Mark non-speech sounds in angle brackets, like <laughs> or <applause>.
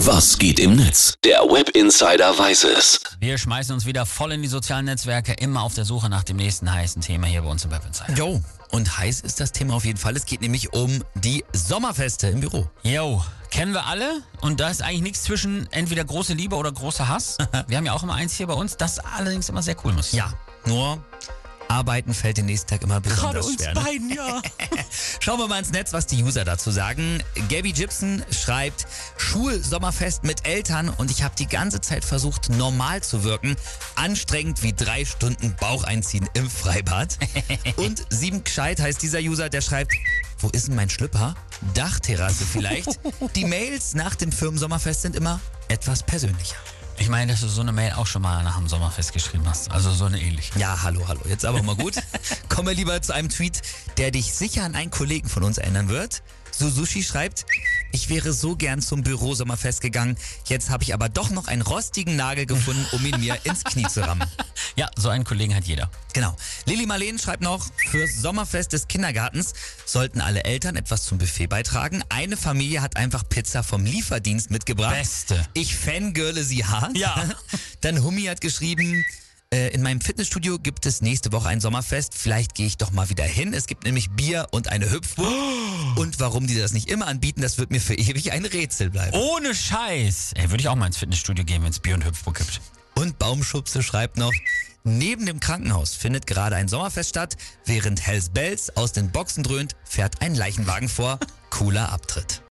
Was geht im Netz? Der Web Insider weiß es. Wir schmeißen uns wieder voll in die sozialen Netzwerke, immer auf der Suche nach dem nächsten heißen Thema hier bei uns im Web Insider. Jo, und heiß ist das Thema auf jeden Fall. Es geht nämlich um die Sommerfeste im Büro. Yo, kennen wir alle und da ist eigentlich nichts zwischen entweder große Liebe oder großer Hass. <laughs> Wir haben ja auch immer eins hier bei uns, das allerdings immer sehr cool muss. Ja, nur Arbeiten fällt den nächsten Tag immer besonders schwer. ne? beiden, ja. <laughs> Schauen wir mal ins Netz, was die User dazu sagen. Gabby Gibson schreibt, Schulsommerfest mit Eltern und ich habe die ganze Zeit versucht, normal zu wirken. Anstrengend wie drei Stunden Bauch einziehen im Freibad. <laughs> und sieben gescheit heißt dieser User, der schreibt, wo ist denn mein Schlüpper? Dachterrasse vielleicht. <laughs> Die Mails nach dem Firmensommerfest sind immer etwas persönlicher. Ich meine, dass du so eine Mail auch schon mal nach dem Sommerfest geschrieben hast. Also so eine ähnliche. Ja, hallo, hallo. Jetzt aber mal gut. <laughs> Kommen wir lieber zu einem Tweet, der dich sicher an einen Kollegen von uns erinnern wird. Suzushi schreibt, ich wäre so gern zum Bürosommerfest gegangen. Jetzt habe ich aber doch noch einen rostigen Nagel gefunden, um ihn mir ins Knie zu rammen. Ja, so einen Kollegen hat jeder. Genau. Lilly Marleen schreibt noch, fürs Sommerfest des Kindergartens sollten alle Eltern etwas zum Buffet beitragen. Eine Familie hat einfach Pizza vom Lieferdienst mitgebracht. Beste. Ich fangirle sie hart. Ja. <laughs> Dann Hummi hat geschrieben, äh, in meinem Fitnessstudio gibt es nächste Woche ein Sommerfest. Vielleicht gehe ich doch mal wieder hin. Es gibt nämlich Bier und eine Hüpfburg. <gasps> Und warum die das nicht immer anbieten, das wird mir für ewig ein Rätsel bleiben. Ohne Scheiß. Ey, würde ich auch mal ins Fitnessstudio gehen, wenn es Bier und Hüpfburg gibt. Und Baumschubse schreibt noch, neben dem Krankenhaus findet gerade ein Sommerfest statt. Während Hells Bells aus den Boxen dröhnt, fährt ein Leichenwagen vor. <laughs> Cooler Abtritt.